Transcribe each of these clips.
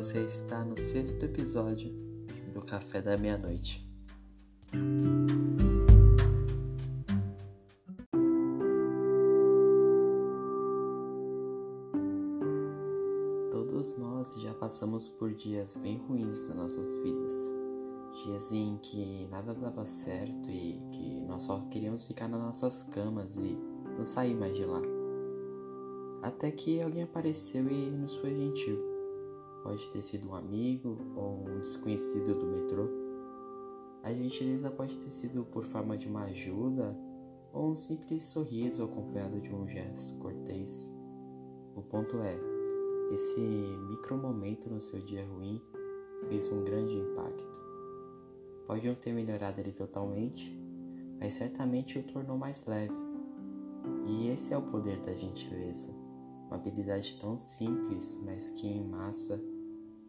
está no sexto episódio do Café da Meia-Noite. Todos nós já passamos por dias bem ruins nas nossas vidas. Dias em que nada dava certo e que nós só queríamos ficar nas nossas camas e não sair mais de lá. Até que alguém apareceu e nos foi gentil. Pode ter sido um amigo ou um desconhecido do metrô. A gentileza pode ter sido por forma de uma ajuda ou um simples sorriso acompanhado de um gesto cortês. O ponto é, esse micro momento no seu dia ruim fez um grande impacto. Pode não ter melhorado ele totalmente, mas certamente o tornou mais leve. E esse é o poder da gentileza. Uma habilidade tão simples, mas que em massa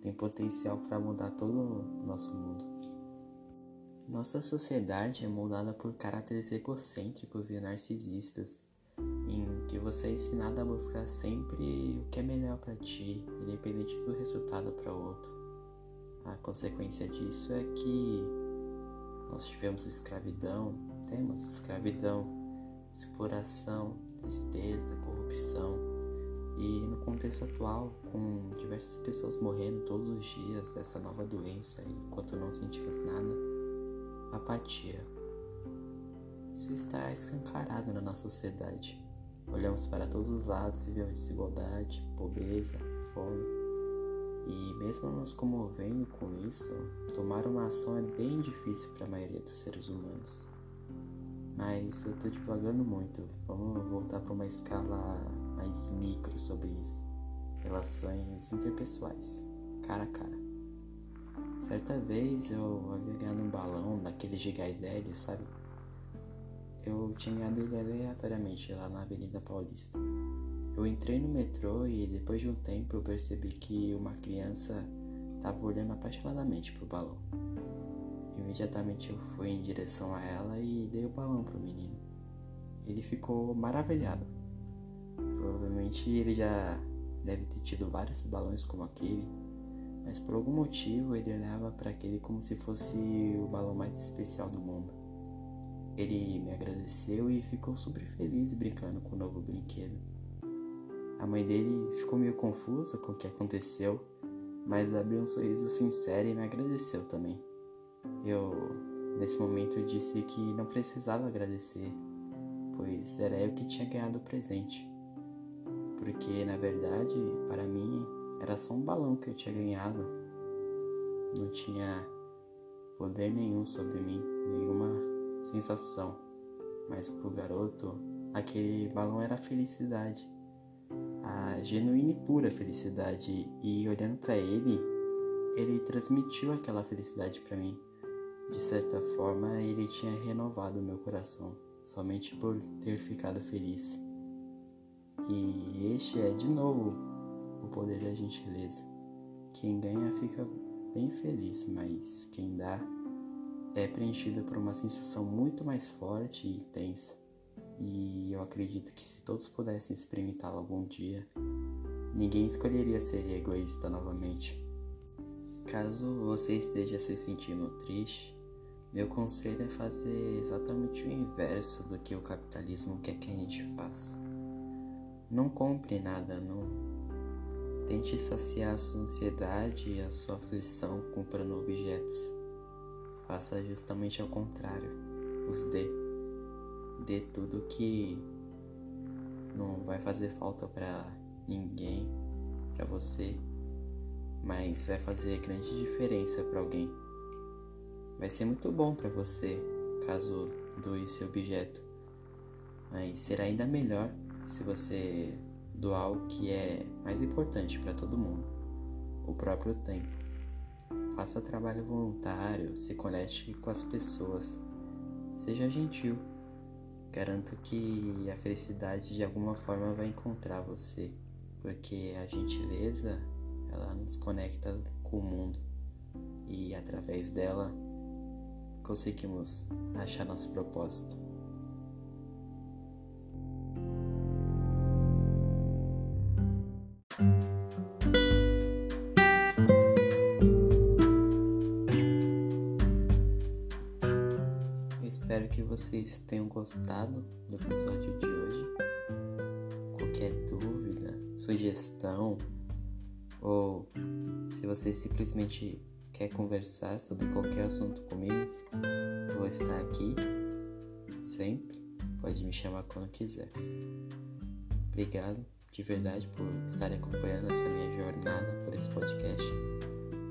tem potencial para mudar todo o nosso mundo. Nossa sociedade é moldada por caráteres egocêntricos e narcisistas, em que você é ensinado a buscar sempre o que é melhor para ti, independente do resultado para o outro. A consequência disso é que nós tivemos escravidão, temos escravidão, exploração, tristeza, corrupção e no contexto atual, com diversas pessoas morrendo todos os dias dessa nova doença enquanto não sentimos nada, apatia. Isso está escancarado na nossa sociedade. Olhamos para todos os lados e vemos desigualdade, pobreza, fome. E mesmo nos comovendo com isso, tomar uma ação é bem difícil para a maioria dos seres humanos. Mas eu estou divagando muito. Vamos voltar para uma escala mais micro sobre isso. Relações interpessoais, cara a cara. Certa vez eu havia ganhado um balão daquele de gás hélio, sabe? Eu tinha ganhado ele aleatoriamente lá na Avenida Paulista. Eu entrei no metrô e depois de um tempo eu percebi que uma criança estava olhando apaixonadamente pro balão. Imediatamente eu fui em direção a ela e dei o balão pro menino. Ele ficou maravilhado. Provavelmente ele já deve ter tido vários balões como aquele, mas por algum motivo ele olhava para aquele como se fosse o balão mais especial do mundo. Ele me agradeceu e ficou super feliz brincando com o novo brinquedo. A mãe dele ficou meio confusa com o que aconteceu, mas abriu um sorriso sincero e me agradeceu também. Eu, nesse momento, disse que não precisava agradecer, pois era eu que tinha ganhado o presente porque na verdade, para mim, era só um balão que eu tinha ganhado. Não tinha poder nenhum sobre mim, nenhuma sensação. Mas pro garoto, aquele balão era felicidade. A genuína e pura felicidade. E olhando para ele, ele transmitiu aquela felicidade para mim. De certa forma, ele tinha renovado meu coração, somente por ter ficado feliz. E este é de novo o poder da gentileza. Quem ganha fica bem feliz, mas quem dá é preenchido por uma sensação muito mais forte e intensa. E eu acredito que se todos pudessem experimentá-lo algum dia, ninguém escolheria ser egoísta novamente. Caso você esteja se sentindo triste, meu conselho é fazer exatamente o inverso do que o capitalismo quer que a gente faça. Não compre nada, não. Tente saciar a sua ansiedade e a sua aflição comprando objetos. Faça justamente ao contrário. Os dê. Dê tudo que não vai fazer falta para ninguém, para você, mas vai fazer grande diferença para alguém. Vai ser muito bom para você caso doe esse objeto, mas será ainda melhor se você doar o que é mais importante para todo mundo, o próprio tempo. Faça trabalho voluntário, se conecte com as pessoas, seja gentil. Garanto que a felicidade de alguma forma vai encontrar você, porque a gentileza ela nos conecta com o mundo e através dela conseguimos achar nosso propósito. Espero que vocês tenham gostado do episódio de hoje. Qualquer dúvida, sugestão, ou se você simplesmente quer conversar sobre qualquer assunto comigo, vou estar aqui sempre. Pode me chamar quando quiser. Obrigado de verdade por estar acompanhando essa minha jornada por esse podcast.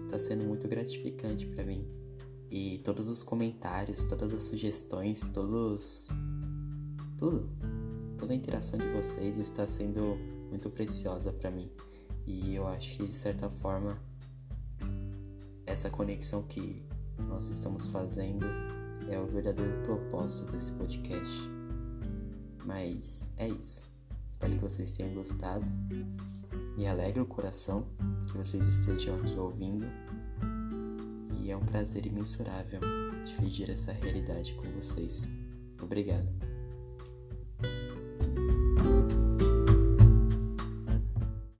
Está sendo muito gratificante para mim. E todos os comentários, todas as sugestões, todos. Tudo. Toda a interação de vocês está sendo muito preciosa para mim. E eu acho que de certa forma essa conexão que nós estamos fazendo é o verdadeiro propósito desse podcast. Mas é isso. Espero que vocês tenham gostado. Me alegra o coração que vocês estejam aqui ouvindo. É um prazer imensurável dividir essa realidade com vocês. Obrigado.